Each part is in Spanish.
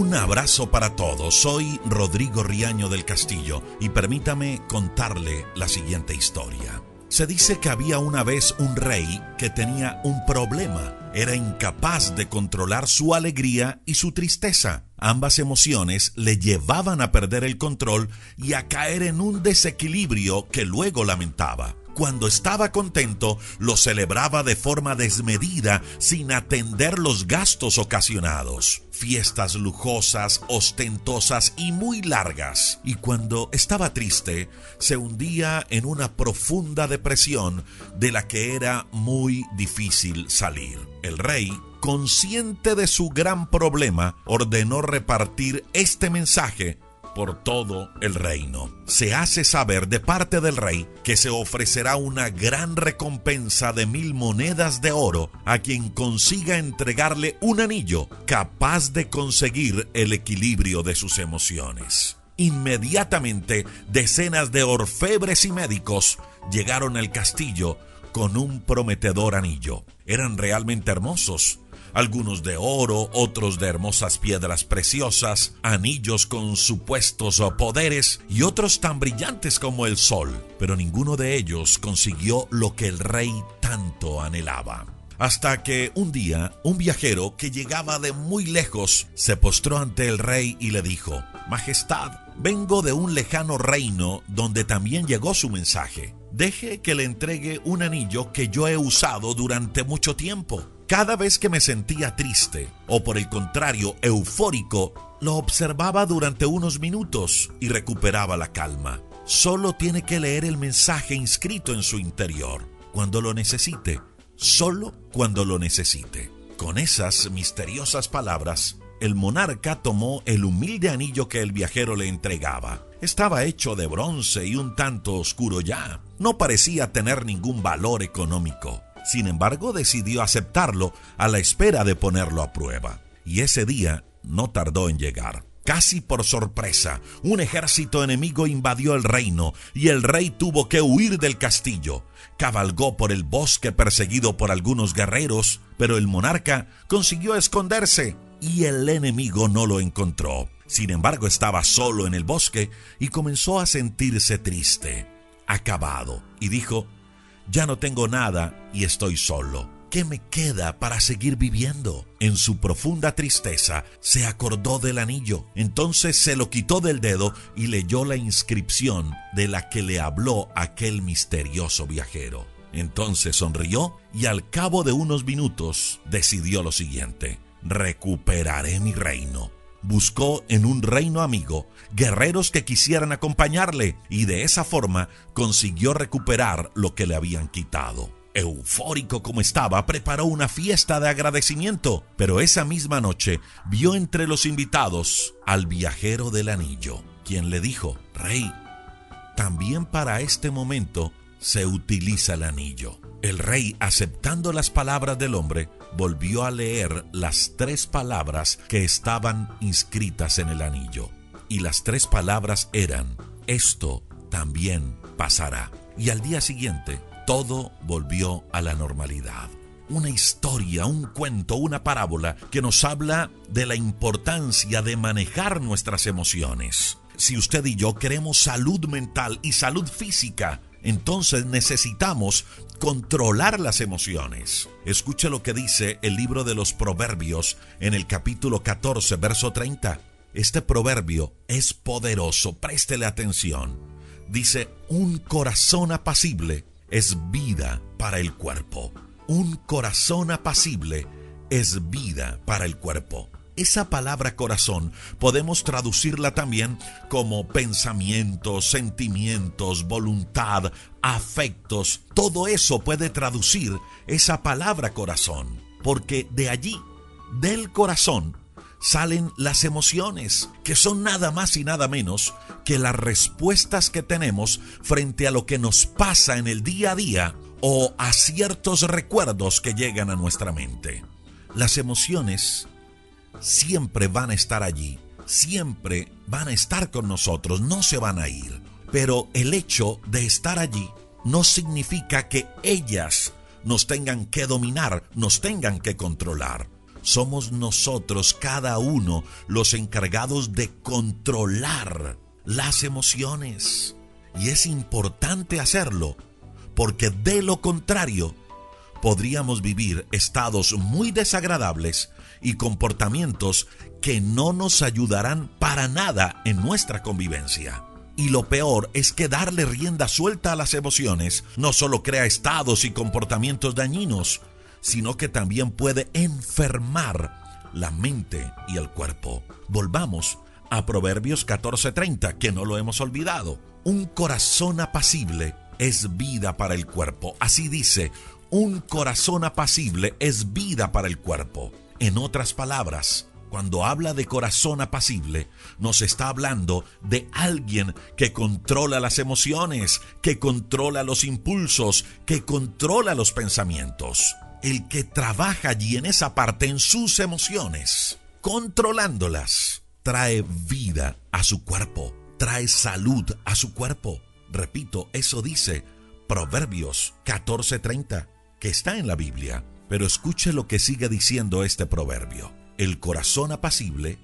Un abrazo para todos. Soy Rodrigo Riaño del Castillo y permítame contarle la siguiente historia. Se dice que había una vez un rey que tenía un problema. Era incapaz de controlar su alegría y su tristeza. Ambas emociones le llevaban a perder el control y a caer en un desequilibrio que luego lamentaba. Cuando estaba contento, lo celebraba de forma desmedida sin atender los gastos ocasionados. Fiestas lujosas, ostentosas y muy largas. Y cuando estaba triste, se hundía en una profunda depresión de la que era muy difícil salir. El rey consciente de su gran problema, ordenó repartir este mensaje por todo el reino. Se hace saber de parte del rey que se ofrecerá una gran recompensa de mil monedas de oro a quien consiga entregarle un anillo capaz de conseguir el equilibrio de sus emociones. Inmediatamente, decenas de orfebres y médicos llegaron al castillo con un prometedor anillo. Eran realmente hermosos algunos de oro, otros de hermosas piedras preciosas, anillos con supuestos poderes y otros tan brillantes como el sol, pero ninguno de ellos consiguió lo que el rey tanto anhelaba. Hasta que un día un viajero que llegaba de muy lejos se postró ante el rey y le dijo, Majestad, vengo de un lejano reino donde también llegó su mensaje. Deje que le entregue un anillo que yo he usado durante mucho tiempo. Cada vez que me sentía triste o por el contrario eufórico, lo observaba durante unos minutos y recuperaba la calma. Solo tiene que leer el mensaje inscrito en su interior cuando lo necesite, solo cuando lo necesite. Con esas misteriosas palabras, el monarca tomó el humilde anillo que el viajero le entregaba. Estaba hecho de bronce y un tanto oscuro ya. No parecía tener ningún valor económico. Sin embargo, decidió aceptarlo a la espera de ponerlo a prueba. Y ese día no tardó en llegar. Casi por sorpresa, un ejército enemigo invadió el reino y el rey tuvo que huir del castillo. Cabalgó por el bosque perseguido por algunos guerreros, pero el monarca consiguió esconderse y el enemigo no lo encontró. Sin embargo, estaba solo en el bosque y comenzó a sentirse triste, acabado, y dijo, ya no tengo nada y estoy solo. ¿Qué me queda para seguir viviendo? En su profunda tristeza se acordó del anillo. Entonces se lo quitó del dedo y leyó la inscripción de la que le habló aquel misterioso viajero. Entonces sonrió y al cabo de unos minutos decidió lo siguiente. Recuperaré mi reino buscó en un reino amigo guerreros que quisieran acompañarle y de esa forma consiguió recuperar lo que le habían quitado. Eufórico como estaba, preparó una fiesta de agradecimiento, pero esa misma noche vio entre los invitados al viajero del anillo, quien le dijo, Rey, también para este momento se utiliza el anillo. El rey, aceptando las palabras del hombre, volvió a leer las tres palabras que estaban inscritas en el anillo. Y las tres palabras eran, esto también pasará. Y al día siguiente, todo volvió a la normalidad. Una historia, un cuento, una parábola que nos habla de la importancia de manejar nuestras emociones. Si usted y yo queremos salud mental y salud física, entonces necesitamos controlar las emociones. Escuche lo que dice el libro de los Proverbios en el capítulo 14, verso 30. Este proverbio es poderoso, préstele atención. Dice, un corazón apacible es vida para el cuerpo. Un corazón apacible es vida para el cuerpo. Esa palabra corazón podemos traducirla también como pensamientos, sentimientos, voluntad, afectos. Todo eso puede traducir esa palabra corazón, porque de allí, del corazón, salen las emociones, que son nada más y nada menos que las respuestas que tenemos frente a lo que nos pasa en el día a día o a ciertos recuerdos que llegan a nuestra mente. Las emociones siempre van a estar allí, siempre van a estar con nosotros, no se van a ir. Pero el hecho de estar allí no significa que ellas nos tengan que dominar, nos tengan que controlar. somos nosotros cada uno los encargados de controlar las emociones. Y es importante hacerlo, porque de lo contrario, podríamos vivir estados muy desagradables y comportamientos que no nos ayudarán para nada en nuestra convivencia. Y lo peor es que darle rienda suelta a las emociones no solo crea estados y comportamientos dañinos, sino que también puede enfermar la mente y el cuerpo. Volvamos a Proverbios 14:30, que no lo hemos olvidado. Un corazón apacible es vida para el cuerpo. Así dice, un corazón apacible es vida para el cuerpo. En otras palabras, cuando habla de corazón apacible, nos está hablando de alguien que controla las emociones, que controla los impulsos, que controla los pensamientos. El que trabaja allí en esa parte, en sus emociones, controlándolas, trae vida a su cuerpo, trae salud a su cuerpo. Repito, eso dice Proverbios 14:30, que está en la Biblia. Pero escuche lo que sigue diciendo este proverbio. El corazón apacible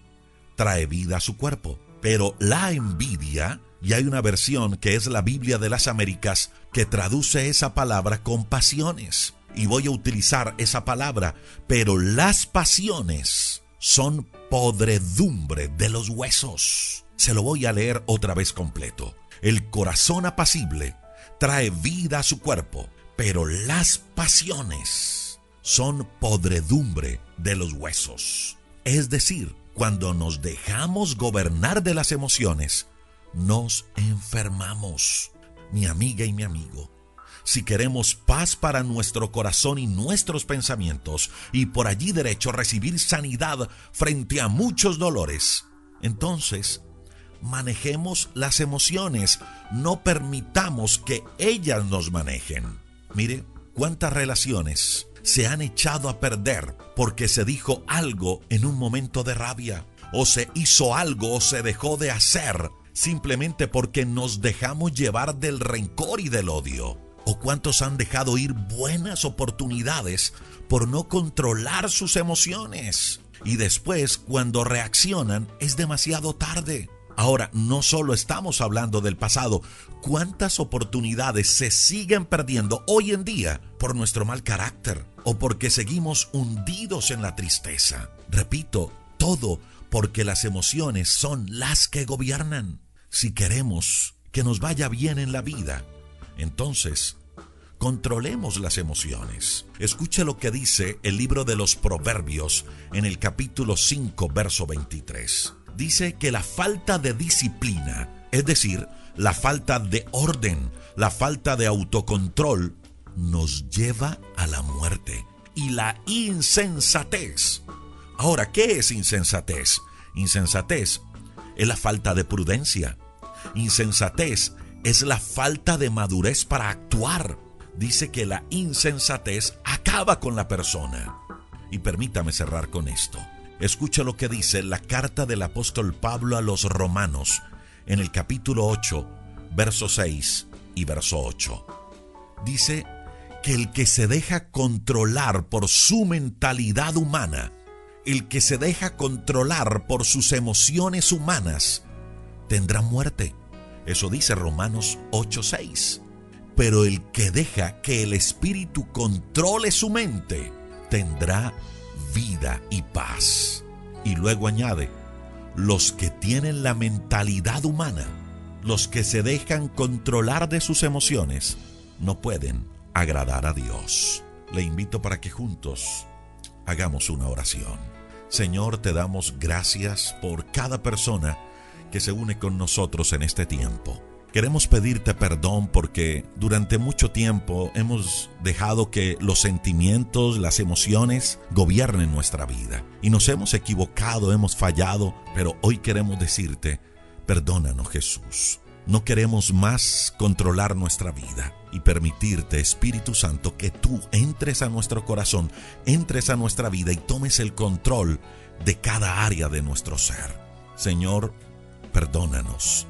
trae vida a su cuerpo, pero la envidia, y hay una versión que es la Biblia de las Américas que traduce esa palabra con pasiones. Y voy a utilizar esa palabra, pero las pasiones son podredumbre de los huesos. Se lo voy a leer otra vez completo. El corazón apacible trae vida a su cuerpo, pero las pasiones son podredumbre de los huesos. Es decir, cuando nos dejamos gobernar de las emociones, nos enfermamos. Mi amiga y mi amigo, si queremos paz para nuestro corazón y nuestros pensamientos, y por allí derecho recibir sanidad frente a muchos dolores, entonces manejemos las emociones, no permitamos que ellas nos manejen. Mire, cuántas relaciones se han echado a perder porque se dijo algo en un momento de rabia, o se hizo algo o se dejó de hacer simplemente porque nos dejamos llevar del rencor y del odio. ¿O cuántos han dejado ir buenas oportunidades por no controlar sus emociones? Y después, cuando reaccionan, es demasiado tarde. Ahora, no solo estamos hablando del pasado, ¿cuántas oportunidades se siguen perdiendo hoy en día por nuestro mal carácter o porque seguimos hundidos en la tristeza? Repito, todo porque las emociones son las que gobiernan. Si queremos que nos vaya bien en la vida, entonces, controlemos las emociones. Escuche lo que dice el libro de los Proverbios en el capítulo 5, verso 23. Dice que la falta de disciplina, es decir, la falta de orden, la falta de autocontrol, nos lleva a la muerte. Y la insensatez. Ahora, ¿qué es insensatez? Insensatez es la falta de prudencia. Insensatez es la falta de madurez para actuar. Dice que la insensatez acaba con la persona. Y permítame cerrar con esto. Escucha lo que dice la carta del apóstol Pablo a los romanos en el capítulo 8, verso 6 y verso 8. Dice que el que se deja controlar por su mentalidad humana, el que se deja controlar por sus emociones humanas, tendrá muerte. Eso dice Romanos 8:6. Pero el que deja que el Espíritu controle su mente tendrá vida y paz. Y luego añade, los que tienen la mentalidad humana, los que se dejan controlar de sus emociones, no pueden agradar a Dios. Le invito para que juntos hagamos una oración. Señor, te damos gracias por cada persona que se une con nosotros en este tiempo. Queremos pedirte perdón porque durante mucho tiempo hemos dejado que los sentimientos, las emociones gobiernen nuestra vida. Y nos hemos equivocado, hemos fallado, pero hoy queremos decirte, perdónanos Jesús. No queremos más controlar nuestra vida y permitirte, Espíritu Santo, que tú entres a nuestro corazón, entres a nuestra vida y tomes el control de cada área de nuestro ser. Señor, perdónanos.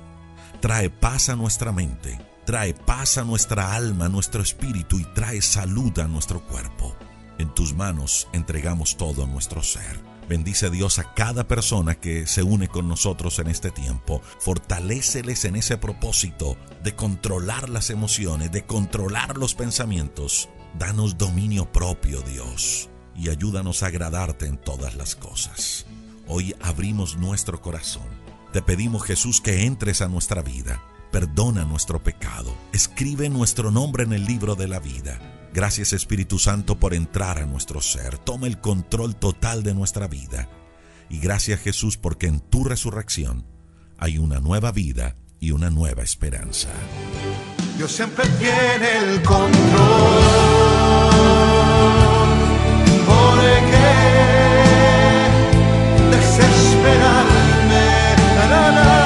Trae paz a nuestra mente, trae paz a nuestra alma, a nuestro espíritu y trae salud a nuestro cuerpo. En tus manos entregamos todo nuestro ser. Bendice Dios a cada persona que se une con nosotros en este tiempo. Fortaléceles en ese propósito de controlar las emociones, de controlar los pensamientos. Danos dominio propio, Dios, y ayúdanos a agradarte en todas las cosas. Hoy abrimos nuestro corazón. Te pedimos, Jesús, que entres a nuestra vida. Perdona nuestro pecado. Escribe nuestro nombre en el libro de la vida Gracias Espíritu Santo por entrar a nuestro ser. Toma el control total de nuestra vida. Y gracias Jesús porque en tu resurrección hay una nueva vida y una nueva esperanza. Dios siempre tiene el control. Porque desesperarme. Dios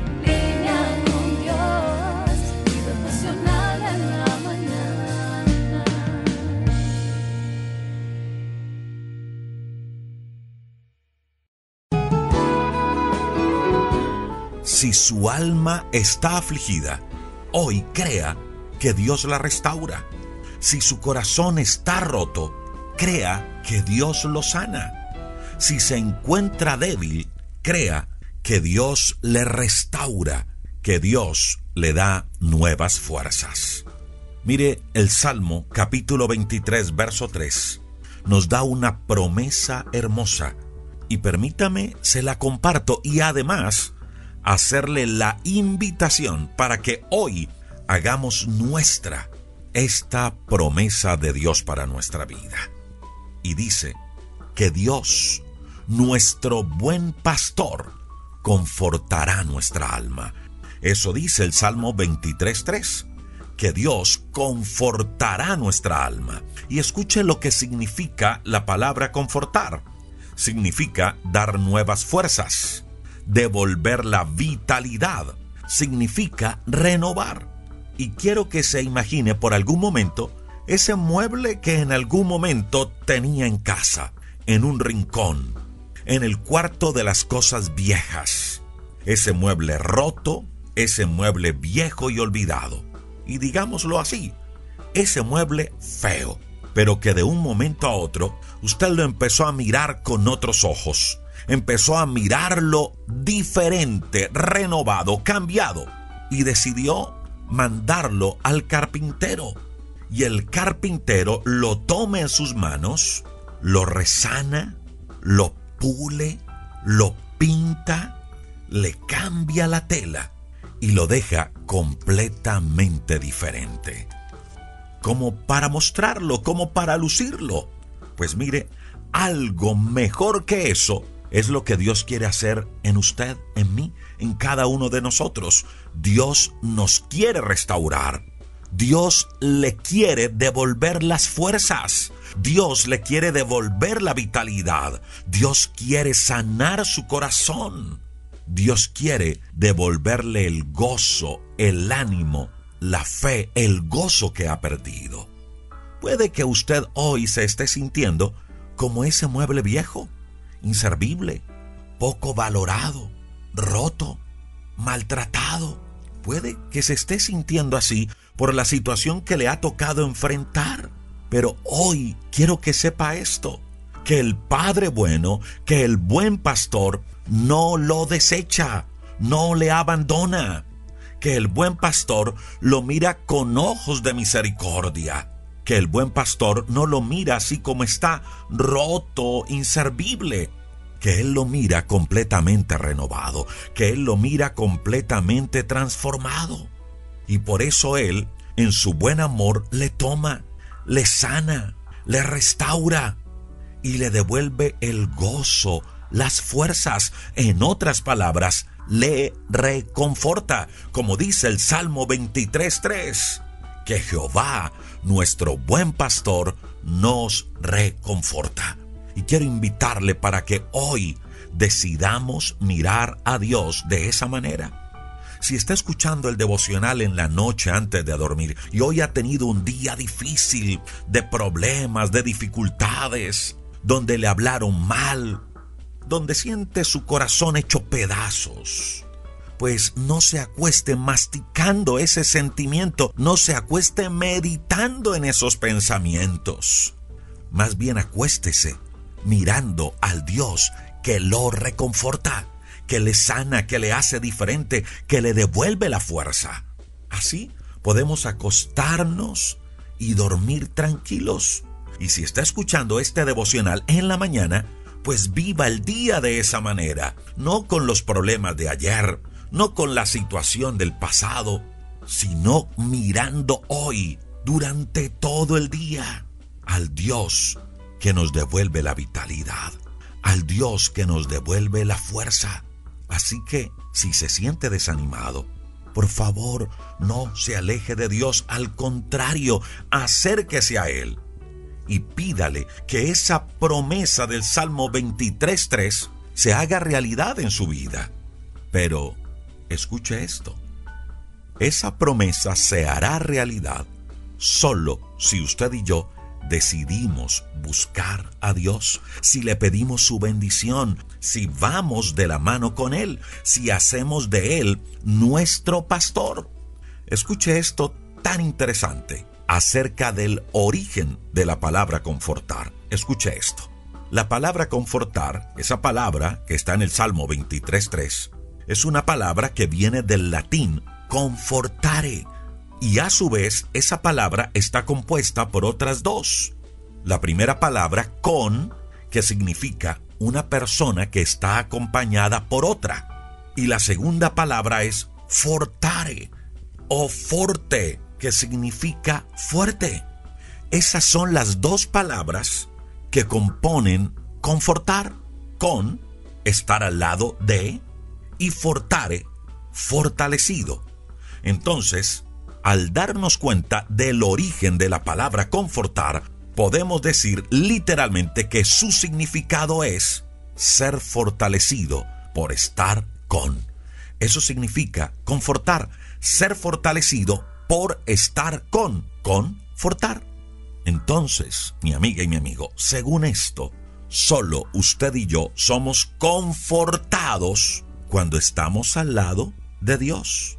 Si su alma está afligida, hoy crea que Dios la restaura. Si su corazón está roto, crea que Dios lo sana. Si se encuentra débil, crea que Dios le restaura, que Dios le da nuevas fuerzas. Mire, el Salmo capítulo 23, verso 3, nos da una promesa hermosa y permítame, se la comparto y además hacerle la invitación para que hoy hagamos nuestra esta promesa de Dios para nuestra vida. Y dice que Dios, nuestro buen pastor, confortará nuestra alma. Eso dice el Salmo 23.3, que Dios confortará nuestra alma. Y escuche lo que significa la palabra confortar. Significa dar nuevas fuerzas devolver la vitalidad, significa renovar. Y quiero que se imagine por algún momento ese mueble que en algún momento tenía en casa, en un rincón, en el cuarto de las cosas viejas. Ese mueble roto, ese mueble viejo y olvidado. Y digámoslo así, ese mueble feo, pero que de un momento a otro usted lo empezó a mirar con otros ojos empezó a mirarlo diferente, renovado, cambiado, y decidió mandarlo al carpintero. Y el carpintero lo toma en sus manos, lo resana, lo pule, lo pinta, le cambia la tela y lo deja completamente diferente. Como para mostrarlo, como para lucirlo. Pues mire, algo mejor que eso es lo que Dios quiere hacer en usted, en mí, en cada uno de nosotros. Dios nos quiere restaurar. Dios le quiere devolver las fuerzas. Dios le quiere devolver la vitalidad. Dios quiere sanar su corazón. Dios quiere devolverle el gozo, el ánimo, la fe, el gozo que ha perdido. Puede que usted hoy se esté sintiendo como ese mueble viejo, inservible, poco valorado, roto, maltratado. Puede que se esté sintiendo así por la situación que le ha tocado enfrentar. Pero hoy quiero que sepa esto, que el Padre bueno, que el buen pastor no lo desecha, no le abandona, que el buen pastor lo mira con ojos de misericordia, que el buen pastor no lo mira así como está, roto, inservible, que Él lo mira completamente renovado, que Él lo mira completamente transformado. Y por eso Él, en su buen amor, le toma, le sana, le restaura y le devuelve el gozo, las fuerzas. En otras palabras, le reconforta, como dice el Salmo 23.3, que Jehová, nuestro buen pastor, nos reconforta. Y quiero invitarle para que hoy decidamos mirar a Dios de esa manera si está escuchando el devocional en la noche antes de dormir y hoy ha tenido un día difícil de problemas, de dificultades, donde le hablaron mal, donde siente su corazón hecho pedazos, pues no se acueste masticando ese sentimiento, no se acueste meditando en esos pensamientos. Más bien acuéstese mirando al Dios que lo reconforta que le sana, que le hace diferente, que le devuelve la fuerza. Así podemos acostarnos y dormir tranquilos. Y si está escuchando este devocional en la mañana, pues viva el día de esa manera, no con los problemas de ayer, no con la situación del pasado, sino mirando hoy, durante todo el día, al Dios que nos devuelve la vitalidad, al Dios que nos devuelve la fuerza, Así que, si se siente desanimado, por favor, no se aleje de Dios, al contrario, acérquese a Él y pídale que esa promesa del Salmo 23.3 se haga realidad en su vida. Pero, escuche esto, esa promesa se hará realidad solo si usted y yo decidimos buscar a Dios, si le pedimos su bendición, si vamos de la mano con Él, si hacemos de Él nuestro pastor. Escuche esto tan interesante acerca del origen de la palabra confortar. Escuche esto. La palabra confortar, esa palabra que está en el Salmo 23.3, es una palabra que viene del latín confortare, y a su vez esa palabra está compuesta por otras dos. La primera palabra con, que significa una persona que está acompañada por otra. Y la segunda palabra es fortare o forte, que significa fuerte. Esas son las dos palabras que componen confortar, con, estar al lado de, y fortare, fortalecido. Entonces, al darnos cuenta del origen de la palabra confortar, podemos decir literalmente que su significado es ser fortalecido por estar con. Eso significa confortar, ser fortalecido por estar con, confortar. Entonces, mi amiga y mi amigo, según esto, solo usted y yo somos confortados cuando estamos al lado de Dios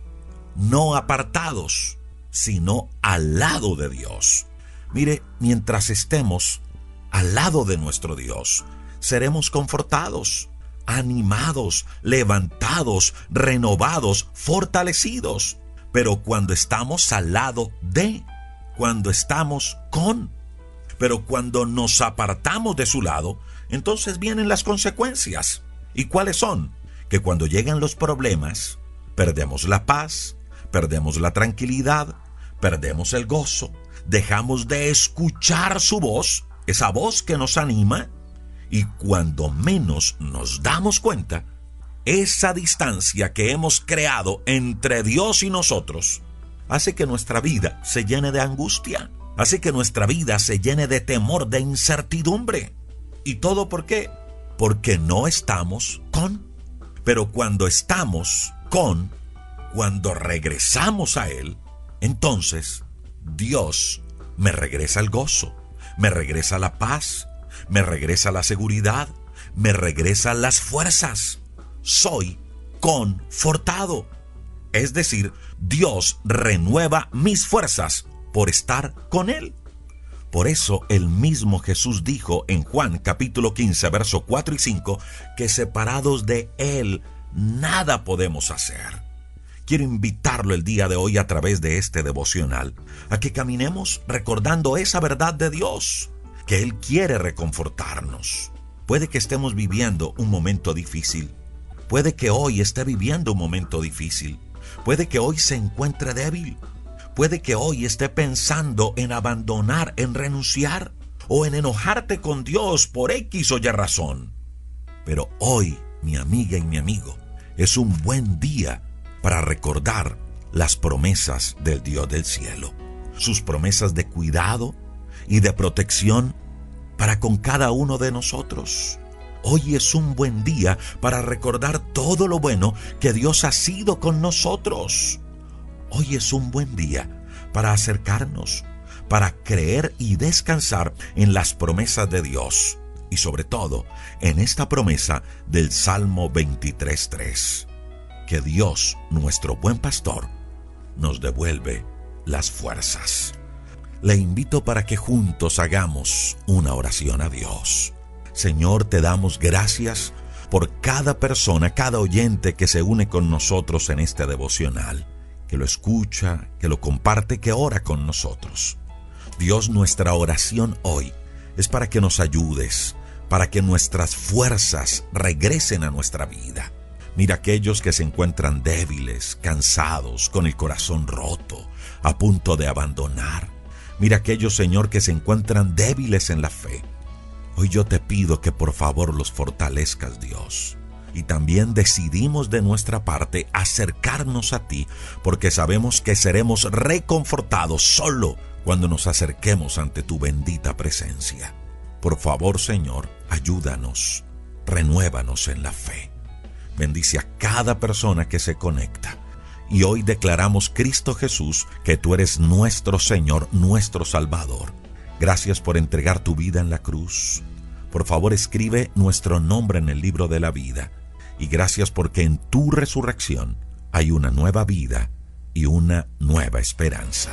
no apartados, sino al lado de Dios. Mire, mientras estemos al lado de nuestro Dios, seremos confortados, animados, levantados, renovados, fortalecidos. Pero cuando estamos al lado de, cuando estamos con, pero cuando nos apartamos de su lado, entonces vienen las consecuencias. ¿Y cuáles son? Que cuando llegan los problemas, perdemos la paz, perdemos la tranquilidad, perdemos el gozo, dejamos de escuchar su voz, esa voz que nos anima, y cuando menos nos damos cuenta, esa distancia que hemos creado entre Dios y nosotros hace que nuestra vida se llene de angustia, hace que nuestra vida se llene de temor, de incertidumbre. ¿Y todo por qué? Porque no estamos con. Pero cuando estamos con, cuando regresamos a Él, entonces Dios me regresa el gozo, me regresa la paz, me regresa la seguridad, me regresa las fuerzas. Soy confortado. Es decir, Dios renueva mis fuerzas por estar con Él. Por eso el mismo Jesús dijo en Juan capítulo 15, verso 4 y 5, que separados de Él nada podemos hacer. Quiero invitarlo el día de hoy a través de este devocional a que caminemos recordando esa verdad de Dios, que Él quiere reconfortarnos. Puede que estemos viviendo un momento difícil. Puede que hoy esté viviendo un momento difícil. Puede que hoy se encuentre débil. Puede que hoy esté pensando en abandonar, en renunciar o en enojarte con Dios por X o Y razón. Pero hoy, mi amiga y mi amigo, es un buen día para recordar las promesas del Dios del cielo, sus promesas de cuidado y de protección para con cada uno de nosotros. Hoy es un buen día para recordar todo lo bueno que Dios ha sido con nosotros. Hoy es un buen día para acercarnos, para creer y descansar en las promesas de Dios y sobre todo en esta promesa del Salmo 23.3 que Dios, nuestro buen pastor, nos devuelve las fuerzas. Le invito para que juntos hagamos una oración a Dios. Señor, te damos gracias por cada persona, cada oyente que se une con nosotros en este devocional, que lo escucha, que lo comparte, que ora con nosotros. Dios, nuestra oración hoy es para que nos ayudes, para que nuestras fuerzas regresen a nuestra vida Mira aquellos que se encuentran débiles, cansados, con el corazón roto, a punto de abandonar. Mira aquellos, Señor, que se encuentran débiles en la fe. Hoy yo te pido que por favor los fortalezcas, Dios. Y también decidimos de nuestra parte acercarnos a ti, porque sabemos que seremos reconfortados solo cuando nos acerquemos ante tu bendita presencia. Por favor, Señor, ayúdanos, renuévanos en la fe. Bendice a cada persona que se conecta. Y hoy declaramos, Cristo Jesús, que tú eres nuestro Señor, nuestro Salvador. Gracias por entregar tu vida en la cruz. Por favor, escribe nuestro nombre en el libro de la vida. Y gracias porque en tu resurrección hay una nueva vida y una nueva esperanza.